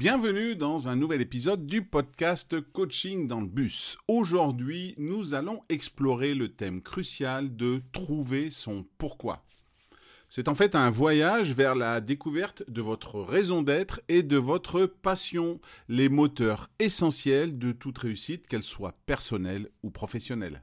Bienvenue dans un nouvel épisode du podcast Coaching dans le bus. Aujourd'hui, nous allons explorer le thème crucial de trouver son pourquoi. C'est en fait un voyage vers la découverte de votre raison d'être et de votre passion, les moteurs essentiels de toute réussite, qu'elle soit personnelle ou professionnelle.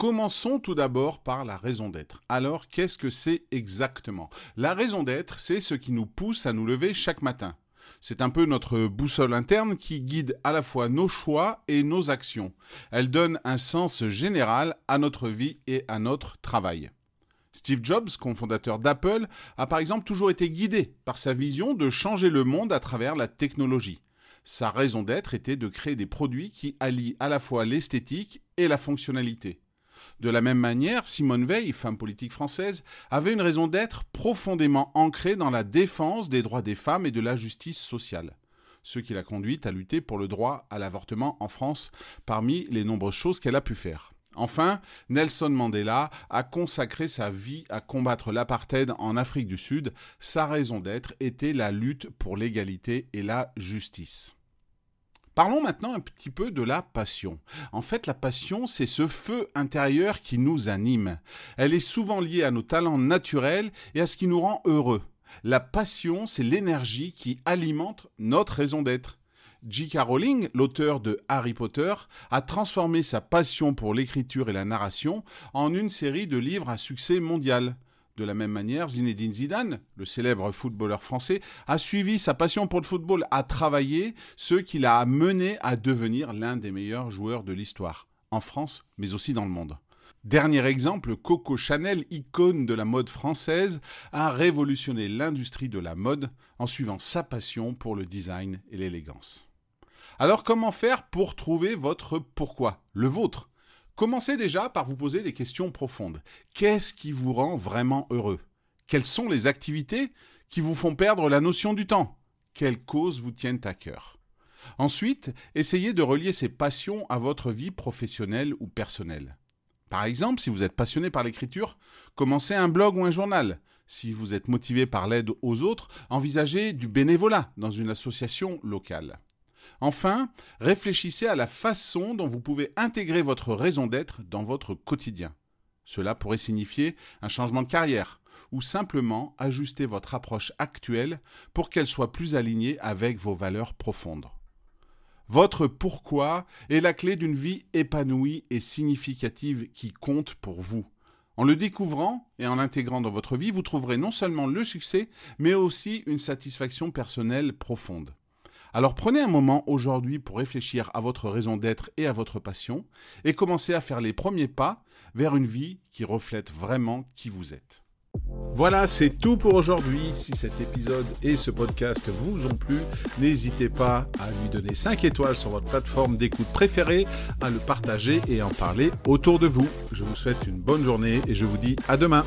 Commençons tout d'abord par la raison d'être. Alors, qu'est-ce que c'est exactement? La raison d'être, c'est ce qui nous pousse à nous lever chaque matin. C'est un peu notre boussole interne qui guide à la fois nos choix et nos actions. Elle donne un sens général à notre vie et à notre travail. Steve Jobs, cofondateur d'Apple, a par exemple toujours été guidé par sa vision de changer le monde à travers la technologie. Sa raison d'être était de créer des produits qui allient à la fois l'esthétique et la fonctionnalité. De la même manière, Simone Veil, femme politique française, avait une raison d'être profondément ancrée dans la défense des droits des femmes et de la justice sociale ce qui l'a conduite à lutter pour le droit à l'avortement en France, parmi les nombreuses choses qu'elle a pu faire. Enfin, Nelson Mandela a consacré sa vie à combattre l'apartheid en Afrique du Sud. Sa raison d'être était la lutte pour l'égalité et la justice. Parlons maintenant un petit peu de la passion. En fait, la passion, c'est ce feu intérieur qui nous anime. Elle est souvent liée à nos talents naturels et à ce qui nous rend heureux. La passion, c'est l'énergie qui alimente notre raison d'être. J.K. Rowling, l'auteur de Harry Potter, a transformé sa passion pour l'écriture et la narration en une série de livres à succès mondial. De la même manière, Zinedine Zidane, le célèbre footballeur français, a suivi sa passion pour le football, a travaillé, ce qui l'a mené à devenir l'un des meilleurs joueurs de l'histoire, en France, mais aussi dans le monde. Dernier exemple, Coco Chanel, icône de la mode française, a révolutionné l'industrie de la mode en suivant sa passion pour le design et l'élégance. Alors comment faire pour trouver votre pourquoi, le vôtre? Commencez déjà par vous poser des questions profondes. Qu'est-ce qui vous rend vraiment heureux? Quelles sont les activités qui vous font perdre la notion du temps? Quelles causes vous tiennent à cœur? Ensuite, essayez de relier ces passions à votre vie professionnelle ou personnelle. Par exemple, si vous êtes passionné par l'écriture, commencez un blog ou un journal. Si vous êtes motivé par l'aide aux autres, envisagez du bénévolat dans une association locale. Enfin, réfléchissez à la façon dont vous pouvez intégrer votre raison d'être dans votre quotidien. Cela pourrait signifier un changement de carrière ou simplement ajuster votre approche actuelle pour qu'elle soit plus alignée avec vos valeurs profondes. Votre pourquoi est la clé d'une vie épanouie et significative qui compte pour vous. En le découvrant et en l'intégrant dans votre vie, vous trouverez non seulement le succès, mais aussi une satisfaction personnelle profonde. Alors prenez un moment aujourd'hui pour réfléchir à votre raison d'être et à votre passion, et commencez à faire les premiers pas vers une vie qui reflète vraiment qui vous êtes. Voilà, c'est tout pour aujourd'hui. Si cet épisode et ce podcast vous ont plu, n'hésitez pas à lui donner 5 étoiles sur votre plateforme d'écoute préférée, à le partager et en parler autour de vous. Je vous souhaite une bonne journée et je vous dis à demain.